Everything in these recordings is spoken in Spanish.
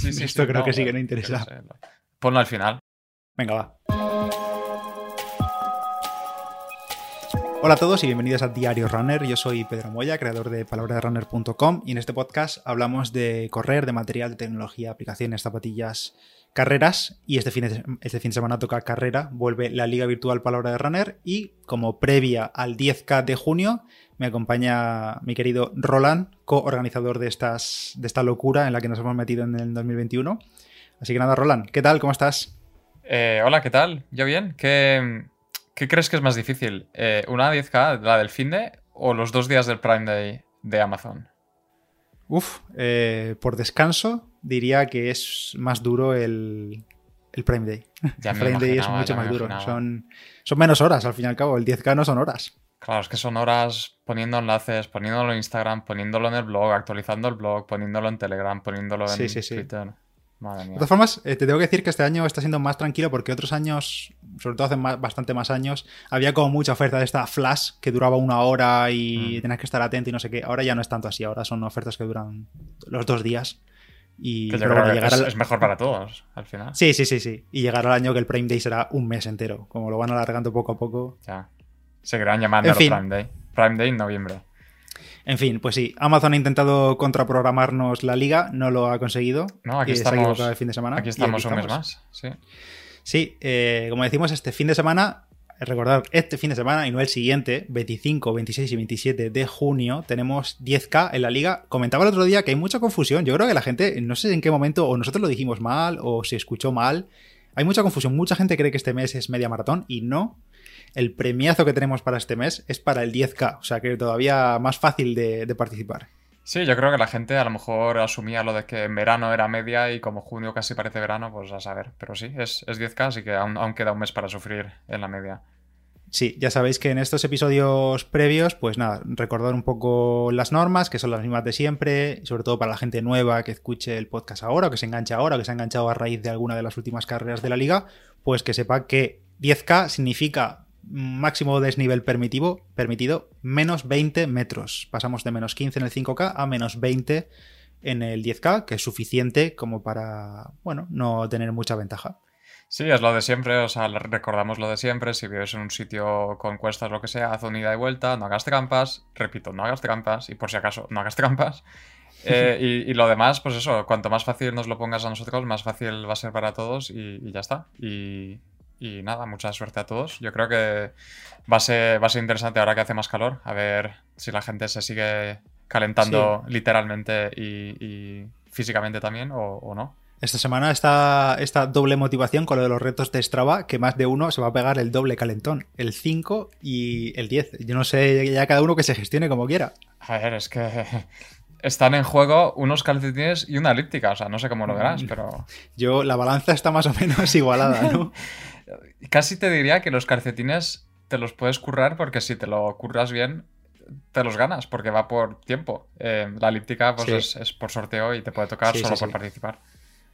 Sí, sí, Esto sí, creo no, que sí que no interesa. sé, Ponlo al final. Venga, va. Hola a todos y bienvenidos a Diario Runner. Yo soy Pedro Moya, creador de palabraderunner.com y en este podcast hablamos de correr, de material, de tecnología, aplicaciones, zapatillas, carreras y este fin de, este fin de semana toca carrera, vuelve la Liga Virtual Palabra de Runner y como previa al 10K de junio me acompaña mi querido Roland, coorganizador de, estas, de esta locura en la que nos hemos metido en el 2021. Así que nada, Roland, ¿qué tal? ¿Cómo estás? Eh, hola, ¿qué tal? ¿Yo bien? ¿Qué, qué crees que es más difícil? Eh, ¿Una 10K, la del fin de, o los dos días del Prime Day de Amazon? Uf, eh, por descanso diría que es más duro el, el Prime Day. Ya el me Prime Day es mucho más duro. Son, son menos horas, al fin y al cabo. El 10K no son horas. Claro, es que son horas poniendo enlaces, poniéndolo en Instagram, poniéndolo en el blog, actualizando el blog, poniéndolo en Telegram, poniéndolo en Sí, sí, sí. Twitter. Madre De todas formas, eh, te tengo que decir que este año está siendo más tranquilo porque otros años, sobre todo hace más- bastante más años, había como mucha oferta de esta flash que duraba una hora y Mm. tenías que estar atento y no sé qué. Ahora ya no es tanto así. Ahora son ofertas que duran los dos días. Y pero bueno, llegar es, al- es mejor para todos, al final. Sí, sí, sí, sí. Y llegar al año que el Prime Day será un mes entero. Como lo van alargando poco a poco. Ya. Seguirán llamando. Prime Day. Prime Day en noviembre. En fin, pues sí, Amazon ha intentado contraprogramarnos la liga, no lo ha conseguido. No, aquí ha estamos- el fin de semana. Aquí estamos un mes más. Sí. Sí, eh, como decimos, este fin de semana, eh, recordad, este fin de semana y no el siguiente, 25, 26 y 27 de junio, tenemos 10K en la liga. Comentaba el otro día que hay mucha confusión. Yo creo que la gente, no sé en qué momento, o nosotros lo dijimos mal, o se escuchó mal. Hay mucha confusión. Mucha gente cree que este mes es media maratón y no. El premiazo que tenemos para este mes es para el 10K, o sea que todavía más fácil de, de participar. Sí, yo creo que la gente a lo mejor asumía lo de que en verano era media y como junio casi parece verano, pues a saber. Pero sí, es, es 10K, así que aún, queda un mes para sufrir en la media. Sí, ya sabéis que en estos episodios previos, pues nada, recordar un poco las normas, que son las mismas de siempre, sobre todo para la gente nueva que escuche el podcast ahora, o que se enganche ahora, o que se ha enganchado a raíz de alguna de las últimas carreras de la liga, pues que sepa que 10K significa máximo desnivel permitido, permitido menos 20 metros. Pasamos de menos 15 en el 5K a menos 20 en el 10K, que es suficiente como para, bueno, no tener mucha ventaja. Sí, es lo de siempre, o sea, recordamos lo de siempre. Si vives en un sitio con cuestas, lo que sea, haz una ida y vuelta, no hagas trampas. Repito, no hagas trampas y por si acaso, no hagas trampas. Eh, y, y lo demás, pues eso, cuanto más fácil nos lo pongas a nosotros, más fácil va a ser para todos y, y ya está. Y, y nada, mucha suerte a todos. Yo creo que va a ser, va a ser interesante ahora que hace más calor, a ver si la gente se sigue calentando literalmente y, y físicamente también o, o no. Esta semana está esta doble motivación con lo de los retos de Strava, que más de uno se va a pegar el doble calentón, el 5 y el 10. Yo no sé, ya cada uno que se gestione como quiera. A ver, es que están en juego unos calcetines y una elíptica, o sea, no sé cómo lo verás, pero Yo, la balanza está más o menos igualada, ¿no? casi te diría que los calcetines te los puedes currar porque si te lo curras bien, te los ganas, porque va por tiempo. Eh, la elíptica pues Sí. es, es por sorteo y te puede tocar Sí, solo sí, por participar.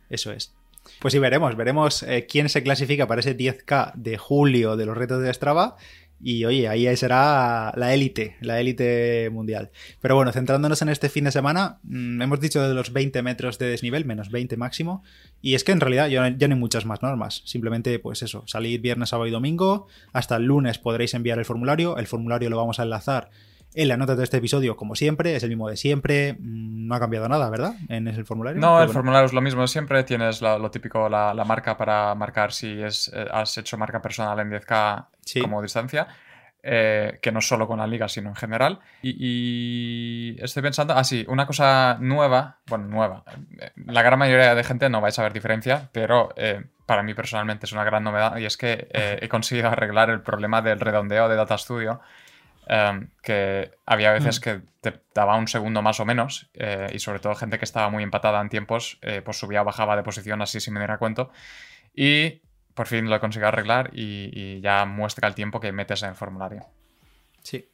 Eso es. Pues sí, veremos, veremos eh, quién se clasifica para ese 10K de julio de los retos de Strava. Y oye, ahí será la élite, la élite mundial. Pero bueno, centrándonos en este fin de semana, mm, hemos dicho de los 20 metros de desnivel, menos 20 máximo. Y es que en realidad ya, no hay muchas más normas. Simplemente, pues eso, salir viernes, sábado y domingo. Hasta el lunes podréis enviar el formulario. El formulario lo vamos a enlazar en la nota de este episodio, como siempre, es el mismo de siempre. Mm, No ha cambiado nada, ¿verdad? En el formulario. No, Pero el bueno. formulario es lo mismo de siempre. Tienes la- lo típico, la, la marca para marcar si es, eh, has hecho marca personal en 10K Sí. como distancia. eh, que no solo con la liga, sino en general. Y, y estoy pensando, ah, sí, una cosa nueva, bueno, nueva. eh, La gran mayoría de gente no vais a ver diferencia, pero eh, para mí personalmente es una gran novedad y es que eh, he conseguido arreglar el problema del redondeo de Data Studio. Em, que había veces Mm. que te daba un segundo más o menos eh, y sobre todo gente que estaba muy empatada en tiempos eh, pues subía o bajaba de posición así sin me diera cuenta y por fin lo he conseguido arreglar y, y ya muestra el tiempo que metes en el formulario. Sí.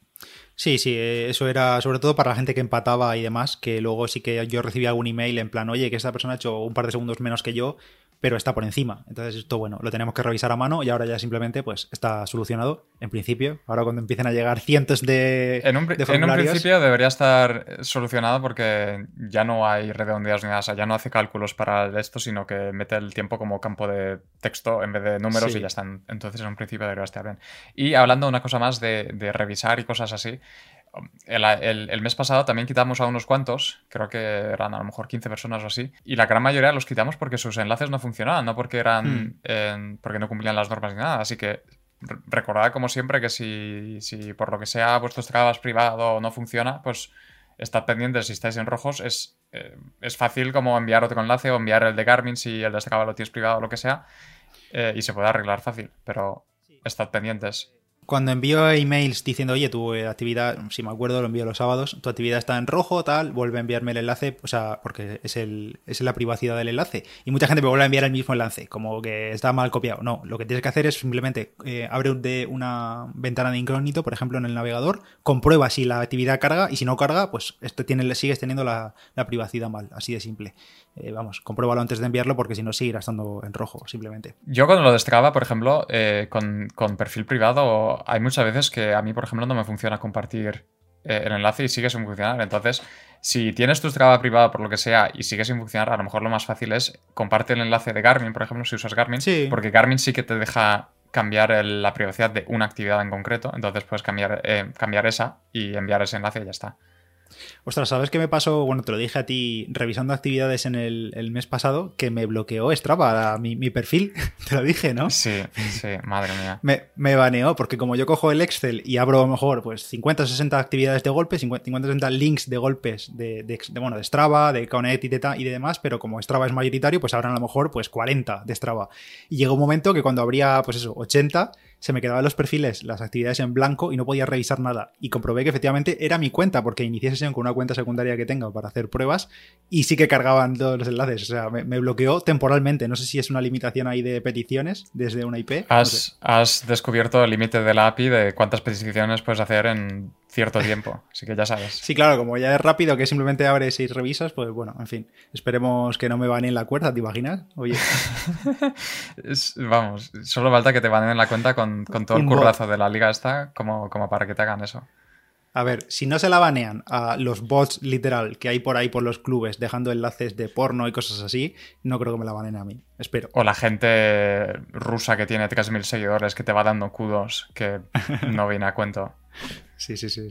Sí, sí, eh, eso era sobre todo para la gente que empataba y demás, que luego sí que yo recibía algún email en plan, oye, que esta persona ha hecho un par de segundos menos que yo, pero está por encima. Entonces esto, bueno, lo tenemos que revisar a mano y ahora ya simplemente pues está solucionado en principio. Ahora cuando empiecen a llegar cientos de... En un, en un principio debería estar solucionado porque ya no hay redondeados ni nada, o sea, ya no hace cálculos para esto, sino que mete el tiempo como campo de texto en vez de números y ya están. Entonces en un principio debería estar bien. Y hablando de una cosa más de, de revisar y cosas así, el, mes pasado también quitamos a unos cuantos, creo que eran a lo mejor 15 personas o así, y la gran mayoría los quitamos porque sus enlaces no funcionaban, no porque eran hmm. porque no cumplían las normas ni nada. Así que recordad como siempre que si, si por lo que sea vuestro Strava privado no funciona, pues estad pendientes si estáis en rojos. Es, eh, es fácil como enviar otro enlace o enviar el de Garmin si el de Strava lo tienes privado o lo que sea, eh, y se puede arreglar fácil, pero estad pendientes. Cuando envío emails diciendo, oye, tu actividad, si me acuerdo, lo envío los sábados, tu actividad está en rojo, tal, vuelve a enviarme el enlace, o sea, porque es, el, es la privacidad del enlace. Y mucha gente me vuelve a enviar el mismo enlace, como que está mal copiado. No, lo que tienes que hacer es simplemente eh, abre de una ventana de incógnito, por ejemplo, en el navegador, comprueba si la actividad carga y si no carga, pues esto tiene, sigues teniendo la, la privacidad mal, así de simple. Eh, vamos, compruébalo antes de enviarlo porque si no seguirá estando en rojo, simplemente. Yo cuando lo destraba, por ejemplo, eh, con, perfil privado, hay muchas veces que a mí, por ejemplo, no me funciona compartir eh, el enlace y sigue sin funcionar. Entonces, si tienes tu Strava privado por lo que sea y sigue sin funcionar, a lo mejor lo más fácil es comparte el enlace de Garmin, por ejemplo, si usas Garmin, porque Garmin sí que te deja cambiar la privacidad de una actividad en concreto, entonces puedes cambiar, cambiar esa y enviar ese enlace y ya está. Ostras, ¿sabes qué me pasó? Bueno, te lo dije a ti revisando actividades en el, mes pasado, que me bloqueó Strava, mi, mi, perfil. te lo dije, ¿no? Sí, sí, madre mía. Me, me, baneó, porque como yo cojo el Excel y abro a lo mejor pues 50 o 60 actividades de golpes, 50 o 60 links de golpes de, de, bueno, de Strava, de Connect y de, y de demás, pero como Strava es mayoritario, pues habrán a lo mejor pues 40 de Strava. Y llegó un momento que cuando habría, pues eso, 80 se me quedaban los perfiles, las actividades en blanco y no podía revisar nada. Y comprobé que efectivamente era mi cuenta, porque inicié sesión con una cuenta secundaria que tengo para hacer pruebas y sí que cargaban todos los enlaces. O sea, me, bloqueó temporalmente. No sé si es una limitación ahí de peticiones desde una IP. Has, has descubierto el límite de la API de cuántas peticiones puedes hacer en cierto tiempo, así que ya sabes. Sí, claro, como ya es rápido, que simplemente abres y revisas, pues bueno, en fin, esperemos que no me en la cuenta, ¿te imaginas? Oye. vamos, solo falta que te en la cuenta con, todo el currazo de la liga esta, como, como para que te hagan eso. A ver, si no se la banean a los bots literal que hay por ahí por los clubes dejando enlaces de porno y cosas así, no creo que me la baneen a mí. Espero. O la gente rusa que tiene 3.000 seguidores que te va dando kudos que no viene a cuento. Sí, sí, sí.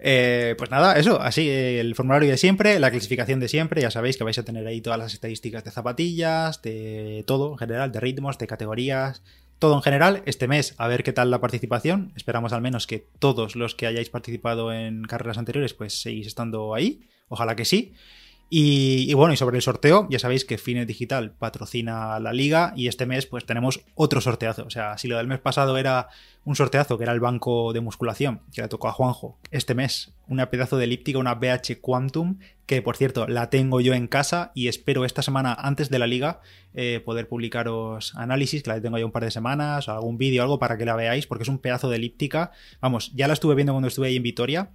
Eh, pues nada, eso, así, el formulario de siempre, la clasificación de siempre, ya sabéis que vais a tener ahí todas las estadísticas de zapatillas, de todo en general, de ritmos, de categorías, todo en general. Este mes, a ver qué tal la participación. Esperamos al menos que todos los que hayáis participado en carreras anteriores, pues seguís estando ahí. Ojalá que sí. Y, bueno, y sobre el sorteo, ya sabéis que Fine Digital patrocina la liga y este mes pues tenemos otro sorteazo. O sea, si lo del mes pasado era un sorteazo, que era el banco de musculación, que le tocó a Juanjo, este mes una pedazo de elíptica, una BH Quantum, que por cierto la tengo yo en casa y espero esta semana antes de la liga eh, poder publicaros análisis, que la tengo yo un par de semanas, o algún vídeo algo para que la veáis, porque es un pedazo de elíptica. Vamos, ya la estuve viendo cuando estuve ahí en Vitoria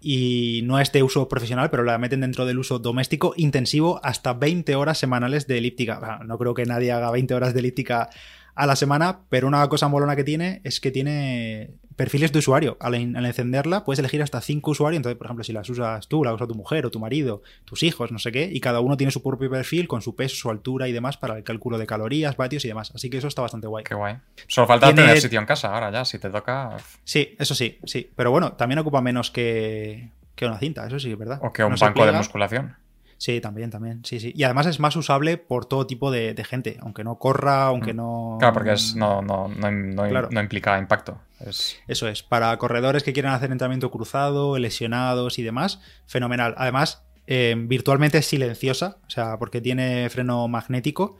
y no es de uso profesional, pero la meten dentro del uso doméstico intensivo hasta 20 horas semanales de elíptica. no creo que nadie haga 20 horas de elíptica a la semana, pero una cosa molona que tiene es que tiene perfiles de usuario. Al, encenderla puedes elegir hasta 5 usuarios, entonces, por ejemplo, si las usas tú, la usa tu mujer o tu marido, tus hijos, no sé qué, y cada uno tiene su propio perfil con su peso, su altura y demás para el cálculo de calorías, vatios y demás. Así que eso está bastante guay. Qué guay. Solo falta tener sitio en casa ahora ya, si te toca... Sí, eso sí, sí. Pero bueno, también ocupa menos que, que una cinta, eso sí, es verdad. O que un banco de musculación. Sí, también, también. Sí, sí. Y además es más usable por todo tipo de, gente, aunque no corra, aunque mm. no. Claro, porque es, no, no, no, implica impacto. Eso es. Para corredores que quieran hacer entrenamiento cruzado, lesionados y demás, fenomenal. Además, eh, virtualmente es silenciosa, o sea, porque tiene freno magnético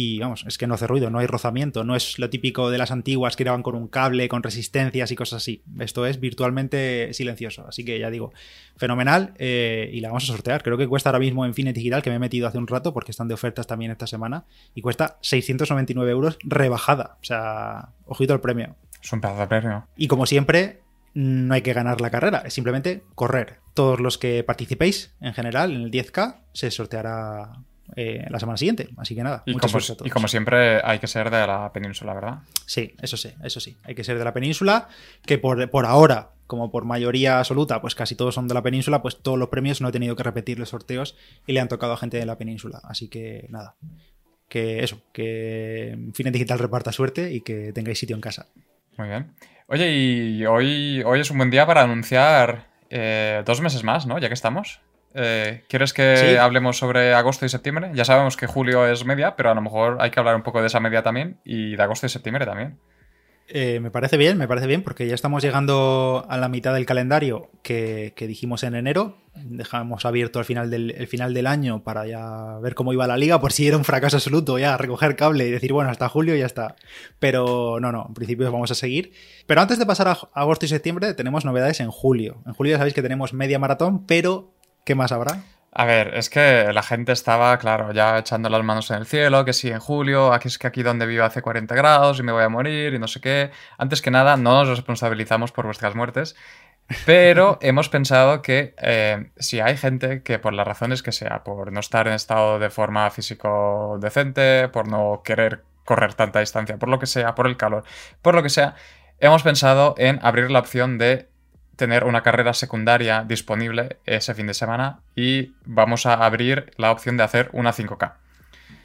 y vamos, es que no hace ruido, no hay rozamiento, no es lo típico de las antiguas que iban con un cable, con resistencias y cosas así. Esto es virtualmente silencioso, así que ya digo, fenomenal eh, y la vamos a sortear. Creo que cuesta ahora mismo en Fine Digital, que me he metido hace un rato porque están de ofertas también esta semana, y cuesta 699 euros rebajada. O sea, ojito al premio. Es un pedazo de premio. Y como siempre, no hay que ganar la carrera, es simplemente correr. Todos los que participéis en general en el 10K se sorteará eh, la semana siguiente. Así que nada, Y mucha como, suerte a todos. y como siempre, hay que ser de la península, ¿verdad? Sí, eso sí, eso sí. Hay que ser de la península, que por, por ahora, como por mayoría absoluta, pues casi todos son de la península, pues todos los premios no he tenido que repetir los sorteos y le han tocado a gente de la península. Así que nada. Que eso, que Fine Digital reparta suerte y que tengáis sitio en casa. Muy bien. Oye, y hoy, hoy es un buen día para anunciar eh, dos meses más, ¿no? Ya que estamos. Eh, ¿Quieres que Sí. hablemos sobre agosto y septiembre? Ya sabemos que julio es media, pero a lo mejor hay que hablar un poco de esa media también y de agosto y septiembre también. Eh, me parece bien, me parece bien, porque ya estamos llegando a la mitad del calendario que, que dijimos en enero. Dejamos abierto el final, del, el final del año para ya ver cómo iba la liga, por si era un fracaso absoluto, ya recoger cable y decir, bueno, hasta julio ya está. Pero no, no, en principio vamos a seguir. Pero antes de pasar a agosto y septiembre, tenemos novedades en julio. En julio ya sabéis que tenemos media maratón, pero ¿qué más habrá? A ver, es que la gente estaba, claro, ya echando las manos en el cielo, que sí, en julio, aquí es que aquí donde vivo hace 40 grados y me voy a morir y no sé qué. Antes que nada, no nos responsabilizamos por vuestras muertes, pero hemos pensado que eh, si hay gente que por las razones que sea, por no estar en estado de forma físico decente, por no querer correr tanta distancia, por lo que sea, por el calor, por lo que sea, hemos pensado en abrir la opción de tener una carrera secundaria disponible ese fin de semana y vamos a abrir la opción de hacer una 5K.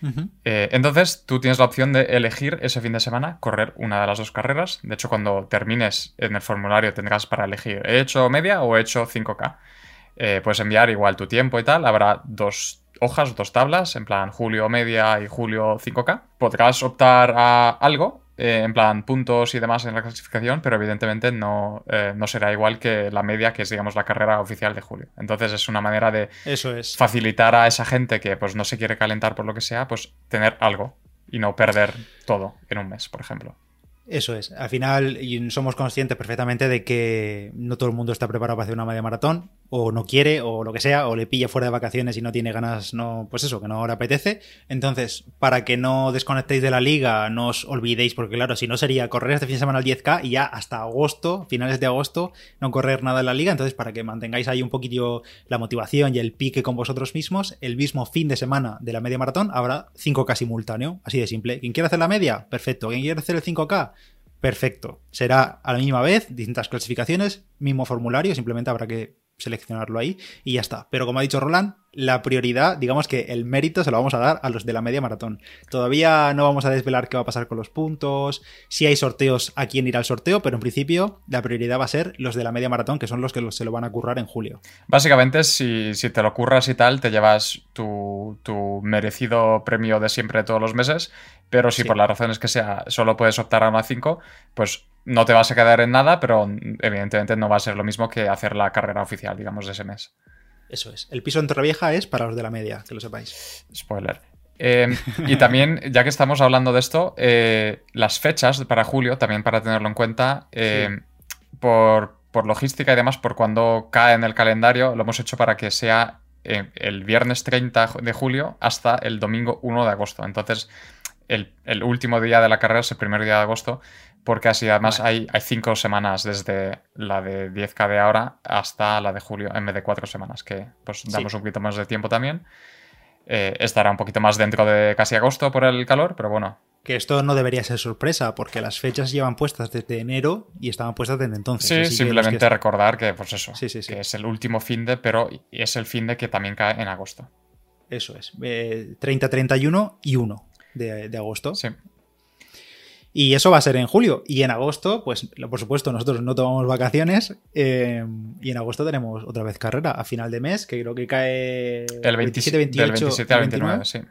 Ujú. Eh, entonces, tú tienes la opción de elegir ese fin de semana correr una de las dos carreras. De hecho, cuando termines en el formulario tendrás para elegir, ¿he hecho media o he hecho 5K? Eh, puedes enviar igual tu tiempo y tal. Habrá dos hojas, dos tablas, en plan julio media y julio 5K. Podrás optar a algo, eh, en plan puntos y demás en la clasificación, pero evidentemente no, eh, no será igual que la media, que es, digamos, la carrera oficial de julio. Entonces, es una manera de Eso es. facilitar a esa gente que pues no se quiere calentar por lo que sea, pues tener algo y no perder todo en un mes, por ejemplo. Eso es. Al final y somos conscientes perfectamente de que no todo el mundo está preparado para hacer una media maratón, o no quiere, o lo que sea, o le pilla fuera de vacaciones y no tiene ganas, no, pues eso, que no le apetece. Entonces, para que no desconectéis de la liga, no os olvidéis, porque claro, si no sería correr este fin de semana el 10K y ya hasta agosto, finales de agosto, no correr nada en la liga. Entonces, para que mantengáis ahí un poquillo la motivación y el pique con vosotros mismos, el mismo fin de semana de la media maratón habrá 5K simultáneo, así de simple. ¿Quién quiere hacer la media? Perfecto. ¿Quién quiere hacer el 5K? Perfecto. Será a la misma vez, distintas clasificaciones, mismo formulario, simplemente habrá que seleccionarlo ahí y ya está. Pero como ha dicho Roland, la prioridad, digamos que el mérito se lo vamos a dar a los de la media maratón. Todavía no vamos a desvelar qué va a pasar con los puntos, si hay sorteos, a quién irá al sorteo, pero en principio la prioridad va a ser los de la media maratón, que son los que se lo van a currar en julio. Básicamente, si, si te lo curras y tal, te llevas tu, tu merecido premio de siempre de todos los meses, pero si Sí. por las razones que sea solo puedes optar a una 5, pues no te vas a quedar en nada, pero evidentemente no va a ser lo mismo que hacer la carrera oficial, digamos, de ese mes. Eso es. El piso en Torrevieja es para los de la media, que lo sepáis. Spoiler. Eh, y también, ya que estamos hablando de esto, eh, las fechas para julio, también para tenerlo en cuenta, eh, por, por logística y demás, por cuando cae en el calendario, lo hemos hecho para que sea el viernes 30 de julio hasta el domingo 1 de agosto. Entonces, el, el último día de la carrera es el primer día de agosto, porque así además Vale. hay, hay cinco semanas desde la de 10K de ahora hasta la de julio, en vez de cuatro semanas, que pues damos Sí. un poquito más de tiempo también. Eh, estará un poquito más dentro de casi agosto por el calor, pero bueno. Que esto no debería ser sorpresa, porque las fechas llevan puestas desde enero y estaban puestas desde entonces. Sí, Así que los simplemente que- recordar que, pues eso, Sí, sí, sí. que es el último fin de, pero es el fin de que también cae en agosto. Eso es. eh, 30, 31 y 1 de, de agosto. Sí. Y eso va a ser en julio. Y en agosto, pues por supuesto, nosotros no tomamos vacaciones. eh, y en agosto tenemos otra vez carrera a final de mes, que creo que cae El 27, del 27 al 29, sí.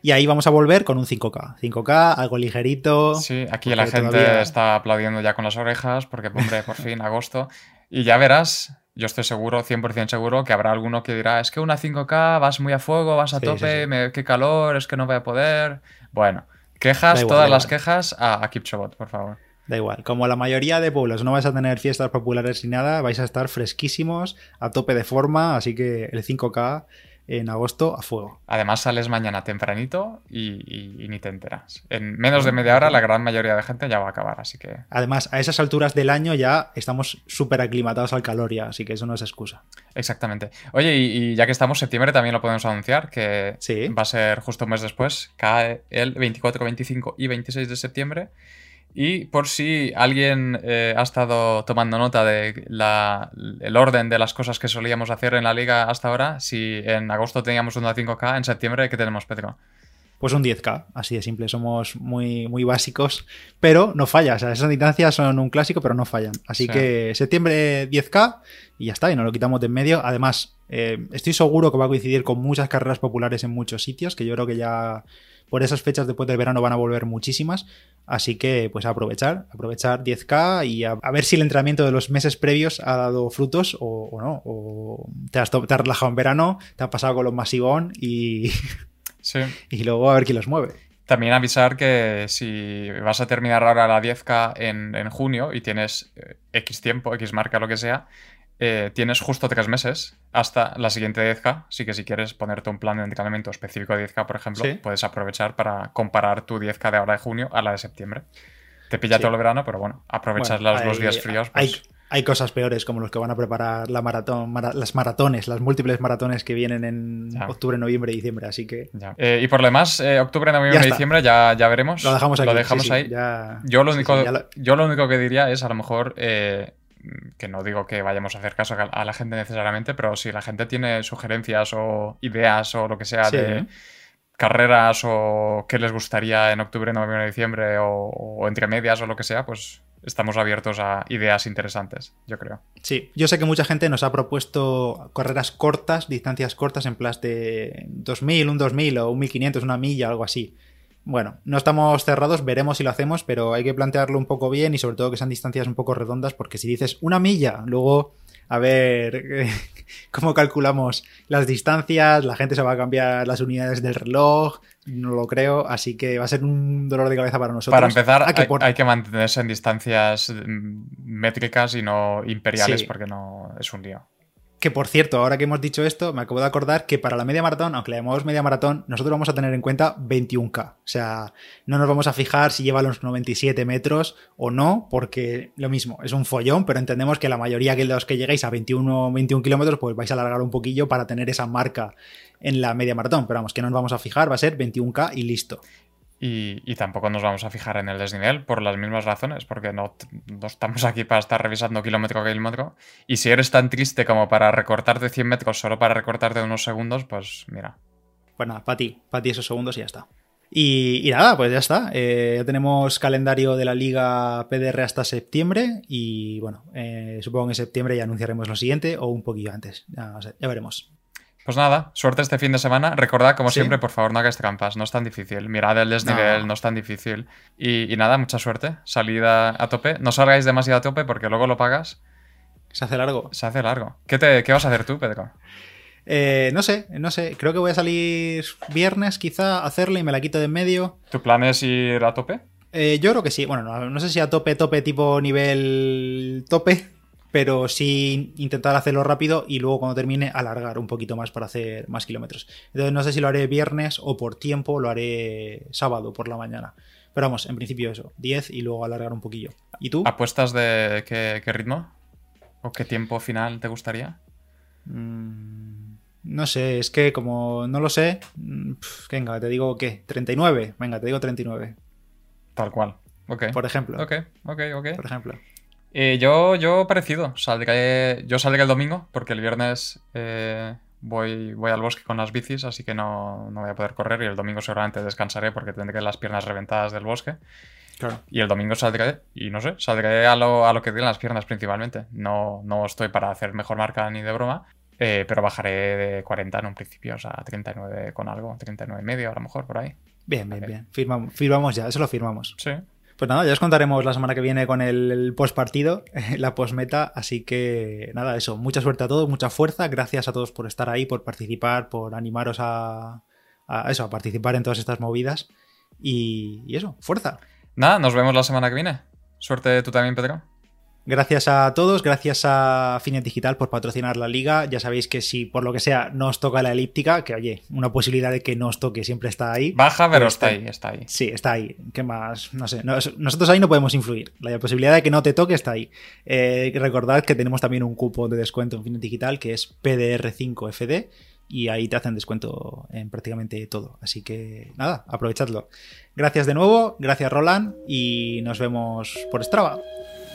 Y ahí vamos a volver con un 5K. 5K, algo ligerito. Sí, aquí la gente todavía- está aplaudiendo ya con las orejas porque, hombre, por fin, agosto. Y ya verás, yo estoy seguro, 100% seguro, que habrá alguno que dirá, es que una 5K, vas muy a fuego, vas a Sí, tope, sí, sí. me- qué calor, es que no voy a poder. Bueno, quejas, igual, todas da las quejas a, a Kipchobot, por favor. Da igual. Como la mayoría de pueblos no vais a tener fiestas populares ni nada, vais a estar fresquísimos, a tope de forma. Así que el 5K en agosto a fuego. Además sales mañana tempranito y, ni te enteras. En menos de media hora la gran mayoría de gente ya va a acabar, así que... Además, a esas alturas del año ya estamos súper aclimatados al calor ya, así que eso no es excusa. Exactamente. Oye, y, ya que estamos, septiembre también lo podemos anunciar, que va a ser justo un mes después, cae el 24, 25 y 26 de septiembre. Y por si alguien eh, ha estado tomando nota de el orden de las cosas que solíamos hacer en la liga hasta ahora, si en agosto teníamos una 5K, en septiembre, ¿qué tenemos, Pedro? Pues un 10K, así de simple. Somos muy, muy básicos, pero no falla. O sea, esas distancias son un clásico, pero no fallan. Así que septiembre 10K y ya está, y nos lo quitamos de en medio. Además, eh, estoy seguro que va a coincidir con muchas carreras populares en muchos sitios, que yo creo que ya por esas fechas después del verano van a volver muchísimas. Así que, pues aprovechar, aprovechar 10K y a, ver si el entrenamiento de los meses previos ha dado frutos o, no. O te has, te has, relajado en verano, te has pasado con los masivón y. Sí. Y luego a ver quién los mueve. También avisar que si vas a terminar ahora la 10K en, en junio y tienes eh, X tiempo, X marca, lo que sea, eh, tienes justo tres meses hasta la siguiente 10K. Así que si quieres ponerte un plan de entrenamiento específico de 10K, por ejemplo, puedes aprovechar para comparar tu 10K de ahora de junio a la de septiembre. Te pilla todo el verano, pero bueno, aprovechas los, días fríos. Pues hay, cosas peores como los que van a preparar la maratón, las maratones, las múlteples maratones que vienen en octubre, noviembre y diciembre. Así que. Eh, y por lo demás, eh, octubre, noviembre y diciembre ya, ya veremos. Lo dejamos, Lo dejamos ahí. Yo, lo único, yo lo único que diría es a lo mejor que no digo que vayamos a hacer caso a la gente necesariamente, pero si la gente tiene sugerencias o ideas o lo que sea de carreras o qué les gustaría en octubre, noviembre, diciembre o, entre medias o lo que sea, pues estamos abiertos a ideas interesantes, yo creo. Sí, yo sé que mucha gente nos ha propuesto carreras cortas, distancias cortas en plan de 2000, un 2000 o un 1500, una milla, algo así. Bueno, no estamos cerrados, veremos si lo hacemos, pero hay que plantearlo un poco bien y sobre todo que sean distancias un poco redondas, porque si dices una milla, luego a ver cómo calculamos las distancias, la gente se va a cambiar las unidades del reloj, no lo creo, así que va a ser un dolor de cabeza para nosotros. Para empezar, hay, que mantenerse en distancias mm, métricas y no imperiales, porque no es un lío. Que por cierto, ahora que hemos dicho esto, me acabo de acordar que para la media maratón, aunque le llamamos media maratón, nosotros vamos a tener en cuenta 21K. O sea, no nos vamos a fijar si lleva los 97 metros o no, porque lo mismo, es un follón, pero entendemos que la mayoría de los que lleguéis a 21, 21 kilómetros, pues vais a alargar un poquillo para tener esa marca en la media maratón. Pero vamos, que no nos vamos a fijar, va a ser 21K y listo. Y, tampoco nos vamos a fijar en el desnivel por las mismas razones, porque no, estamos aquí para estar revisando kilómetro a kilómetro. Y si eres tan triste como para recortarte 100 metros solo para recortarte unos segundos, pues mira. Pues nada, para ti, para ti esos segundos y ya está. Y, nada, pues ya está. Eh, ya tenemos calendario de la liga PDR hasta septiembre y bueno, eh, supongo que en septiembre ya anunciaremos lo siguiente o un poquillo antes. Ya, ya veremos. Pues nada, suerte este fin de semana. Recordad, como siempre, por favor, no hagáis trampas, no es tan difícil. Mirad el desnivel, no, es tan difícil. Y, nada, mucha suerte. Salida a tope. No salgáis demasiado a tope porque luego lo pagas. Se hace largo. Se hace largo. ¿Qué, te, qué vas a hacer tú, Pedro? Eh, no sé, no sé. Creo que voy a salir viernes quizá a hacerle y me la quito de en medio. ¿Tu plan es ir a tope? Eh, yo creo que sí. Bueno, no, no sé si a tope, tope, tipo nivel tope, pero sí intentar hacerlo rápido y luego cuando termine alargar un poquito más para hacer más kilómetros. Entonces no sé si lo haré viernes o por tiempo lo haré sábado por la mañana. Pero vamos, en principio eso, 10 y luego alargar un poquillo. ¿Y tú? ¿Apuestas de qué, ritmo? ¿O qué tiempo final te gustaría? Mm, no sé, es que como no lo sé, mm, venga, te digo qué, 39, venga, te digo 39. Tal cual. Ok. Por ejemplo. Ok, ok, ok. Por ejemplo. Eh, yo, yo parecido. Saldré, yo saldré el domingo porque el viernes eh, voy, voy al bosque con las bicis, así que no, no, voy a poder correr y el domingo seguramente descansaré porque tendré las piernas reventadas del bosque. Claro. Y el domingo saldré, y no sé, saldré a lo, a lo que digan las piernas principalmente. No, no estoy para hacer mejor marca ni de broma, eh, pero bajaré de 40 en un principio, o sea, 39 con algo, 39 y medio a lo mejor, por ahí. Bien, bien, bien. Firmamos, firmamos ya, eso lo firmamos. Sí. Pues nada, ya os contaremos la semana que viene con el, post partido, la post meta. Así que nada, eso. Mucha suerte a todos, mucha fuerza. Gracias a todos por estar ahí, por participar, por animaros a, eso, a participar en todas estas movidas. Y, y, eso, fuerza. Nada, nos vemos la semana que viene. Suerte tú también, Pedro. Gracias a todos, gracias a Finet Digital por patrocinar la liga. Ya sabéis que si por lo que sea no os toca la elíptica, que oye, una posibilidad de que no os toque siempre está ahí. Baja, pero está ahí, está ahí. Sí, está ahí. ¿Qué más? No sé. Nosotros ahí no podemos influir. La posibilidad de que no te toque está ahí. Eh, recordad que tenemos también un cupo de descuento en Finet Digital que es PDR5FD y ahí te hacen descuento en prácticamente todo. Así que nada, aprovechadlo. Gracias de nuevo, gracias Roland y nos vemos por Strava.